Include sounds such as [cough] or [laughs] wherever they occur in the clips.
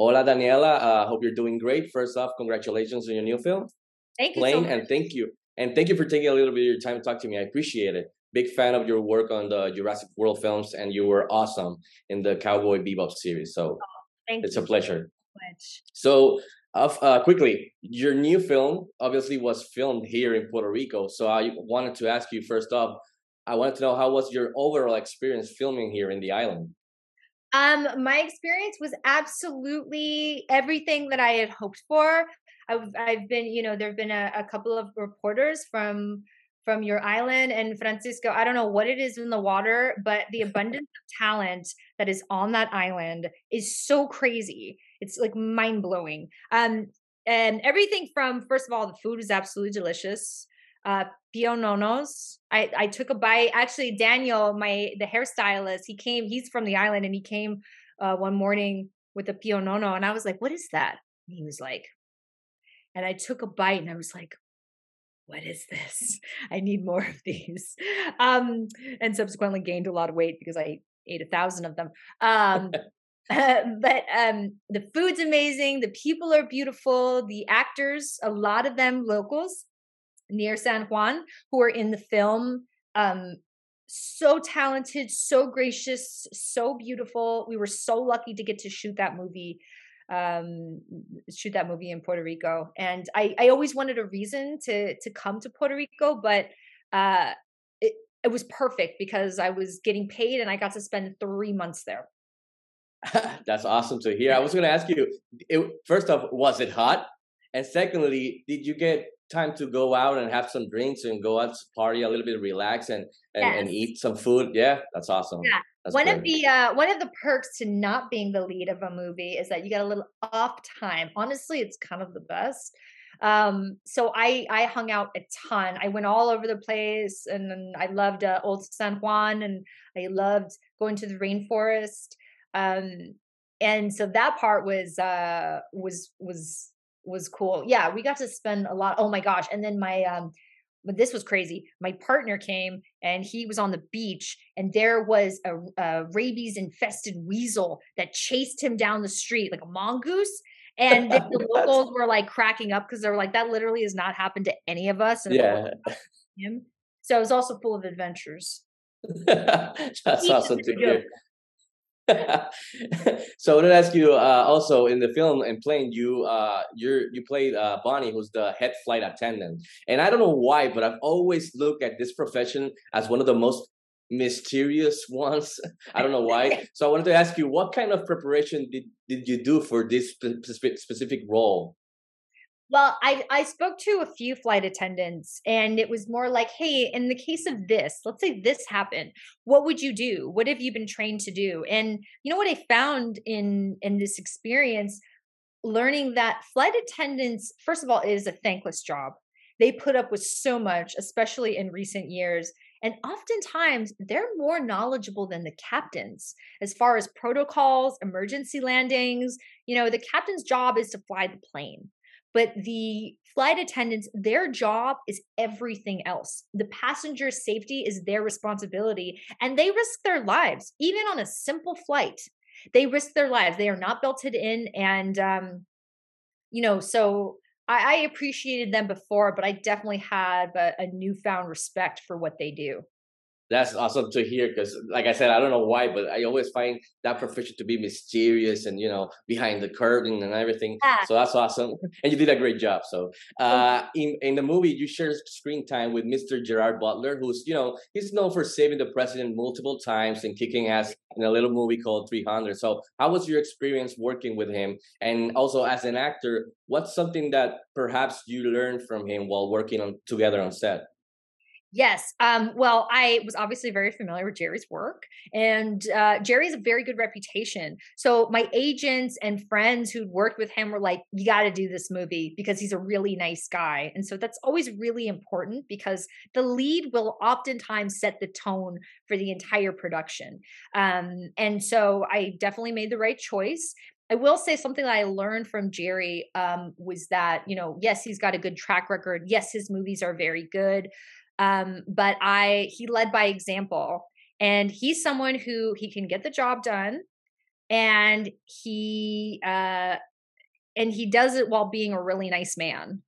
Hola, Daniela. I uh, hope you're doing great. First off, congratulations on your new film. Thank you. Plane, so and thank you. And thank you for taking a little bit of your time to talk to me. I appreciate it. Big fan of your work on the Jurassic World films, and you were awesome in the Cowboy Bebop series. So oh, it's a pleasure. So, uh, quickly, your new film obviously was filmed here in Puerto Rico. So I wanted to ask you first off, I wanted to know how was your overall experience filming here in the island? Um, my experience was absolutely everything that I had hoped for. I've, I've been, you know, there've been a, a couple of reporters from from your island and Francisco. I don't know what it is in the water, but the [laughs] abundance of talent that is on that island is so crazy. It's like mind blowing. Um, and everything from first of all, the food is absolutely delicious. Uh, piononos. I I took a bite. Actually, Daniel, my the hairstylist, he came. He's from the island, and he came uh, one morning with a pionono, and I was like, "What is that?" And he was like, and I took a bite, and I was like, what is this? [laughs] I need more of these. [laughs] Um, and subsequently gained a lot of weight because I ate a thousand of them. Um, [laughs] but um, the food's amazing. The people are beautiful. The actors, a lot of them locals near San Juan, who are in the film. Um, so talented, so gracious, so beautiful. We were so lucky to get to shoot that movie um, shoot that movie in Puerto Rico. And I, I always wanted a reason to to come to Puerto Rico, but uh, it, it was perfect because I was getting paid and I got to spend three months there. [laughs] That's awesome to hear. I was going to ask you, it, first off, was it hot? And secondly, did you get time to go out and have some drinks and go out to party a little bit, relax and and, yes. and eat some food? Yeah, that's awesome. Yeah, that's one of the uh, one of the perks to not being the lead of a movie is that you get a little off time. Honestly, it's kind of the best. Um, so I I hung out a ton. I went all over the place, and I loved uh, Old San Juan, and I loved going to the rainforest. Um, and so that part was uh was was was cool. Yeah, we got to spend a lot. Oh my gosh! And then my um but this was crazy. My partner came and he was on the beach, and there was a, a rabies infested weasel that chased him down the street like a mongoose. And the, [laughs] locals were like cracking up because they were like, "That literally has not happened to any of us." And yeah. Him. So it was also full of adventures. [laughs] That's awesome to hear. [laughs] so I want to ask you uh, also in the film and playing you uh, you you played uh, Bonnie who's the head flight attendant. And I don't know why but I've always looked at this profession as one of the most mysterious [laughs] ones. I don't know why. [laughs] So I wanted to ask you what kind of preparation did did you do for this spe- specific role well, I I spoke to a few flight attendants and it was more like, "Hey, in the case of this, let's say this happened, what would you do? What have you been trained to do?" And you know what I found in in this experience learning that flight attendants first of all is a thankless job. They put up with so much, especially in recent years, and oftentimes they're more knowledgeable than the captains as far as protocols, emergency landings. You know, the captain's job is to fly the plane but the flight attendants their job is everything else. The passenger safety is their responsibility and they risk their lives even on a simple flight. They risk their lives. They are not belted in and um you know so i, I appreciated them before but i definitely had a, a newfound respect for what they do that's awesome to hear because like i said i don't know why but i always find that profession to be mysterious and you know behind the curtain and everything. Yeah. so that's awesome. [laughs] And you did a great job. So uh in in the movie you share screen time with mr gerard butler who's you know he's known for saving the president multiple times and kicking ass in a little movie called 300 so how was your experience working with him? And also as an actor what's something that perhaps you learned from him while working on together on set Yes. Um, well, I was obviously very familiar with Jerry's work, and uh, Jerry has a very good reputation. So my agents and friends who'd worked with him were like, "You got to do this movie because he's a really nice guy." And so that's always really important because the lead will oftentimes set the tone for the entire production. Um, and so I definitely made the right choice. I will say something that I learned from Jerry um, was that, you know, yes, he's got a good track record. Yes, his movies are very good. Um, but I he led by example, and he's someone who he can get the job done. and he uh and he does it while being a really nice man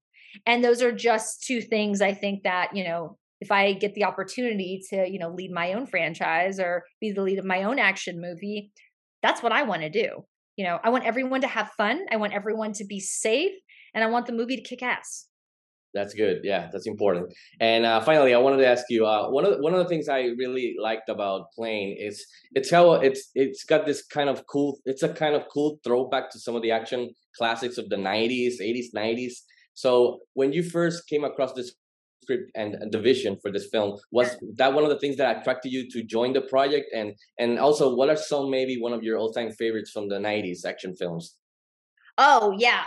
and those are just two things i think that you know if i get the opportunity to you know lead my own franchise or be the lead of my own action movie that's what i want to do you know i want everyone to have fun i want everyone to be safe and i want the movie to kick ass that's good. Yeah, that's important. And uh, finally, I wanted to ask you uh, one of the, one of the things I really liked about Plane is it's how it's it's got this kind of cool. It's a kind of cool throwback to some of the action classics of the '90s, '80s, '90s. So when you first came across this script and, and the vision for this film, was that one of the things that attracted you to join the project? And and also, what are some maybe one of your all time favorites from the '90s action films? Oh, yeah.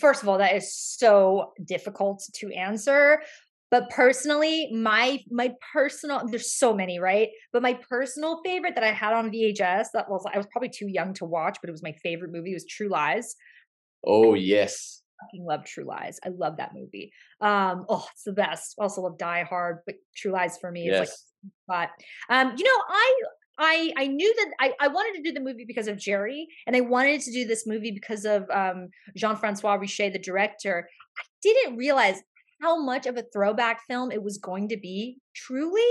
First of all, that is so difficult to answer. But personally, my my personal there's so many, right? But my personal favorite that I had on VHS that was I was probably too young to watch, but it was my favorite movie was True Lies. Oh, yes. I fucking love True Lies. I love that movie. Um, oh, it's the best. Also love Die Hard, but True Lies for me yes. is like but um, you know, I I I knew that I, I wanted to do the movie because of Jerry, and I wanted to do this movie because of um, Jean Francois Richet, the director. I didn't realize how much of a throwback film it was going to be, truly,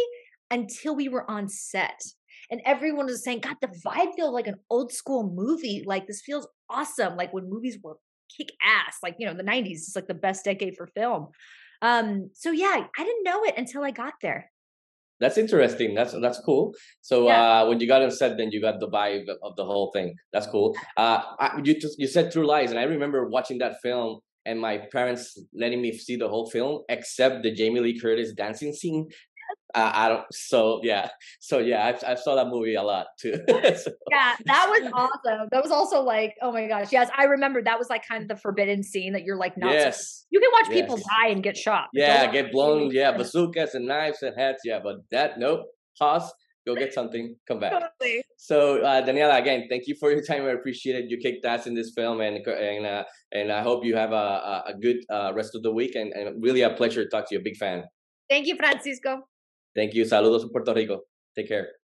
until we were on set. And everyone was saying, God, the vibe feels like an old school movie. Like, this feels awesome. Like, when movies were kick ass, like, you know, the 90s is like the best decade for film. Um, so, yeah, I didn't know it until I got there that's interesting. That's that's cool. So yeah. uh, when you got on set, then you got the vibe of the whole thing. That's cool. Uh, I, you just, you said True Lies, and I remember watching that film and my parents letting me see the whole film except the Jamie Lee Curtis dancing scene. Uh, I don't. So yeah. So yeah, I, I saw that movie a lot too. [laughs] so. Yeah, that was awesome. That was also like, oh my gosh, yes, I remember that was like kind of the forbidden scene that you're like not. Yes. You can watch yes. people die and get shot. Yeah, get blown. Yeah, bazookas and knives and heads. Yeah, but that nope. Pause. Go get something. Come back. Totally. So uh, Daniela, again, thank you for your time. I appreciate it. You kicked ass in this film, and and uh, and I hope you have a a good uh, rest of the week. And, and really a pleasure to talk to you. A big fan. Thank you, Francisco. Thank you. Saludos en Puerto Rico. Take care.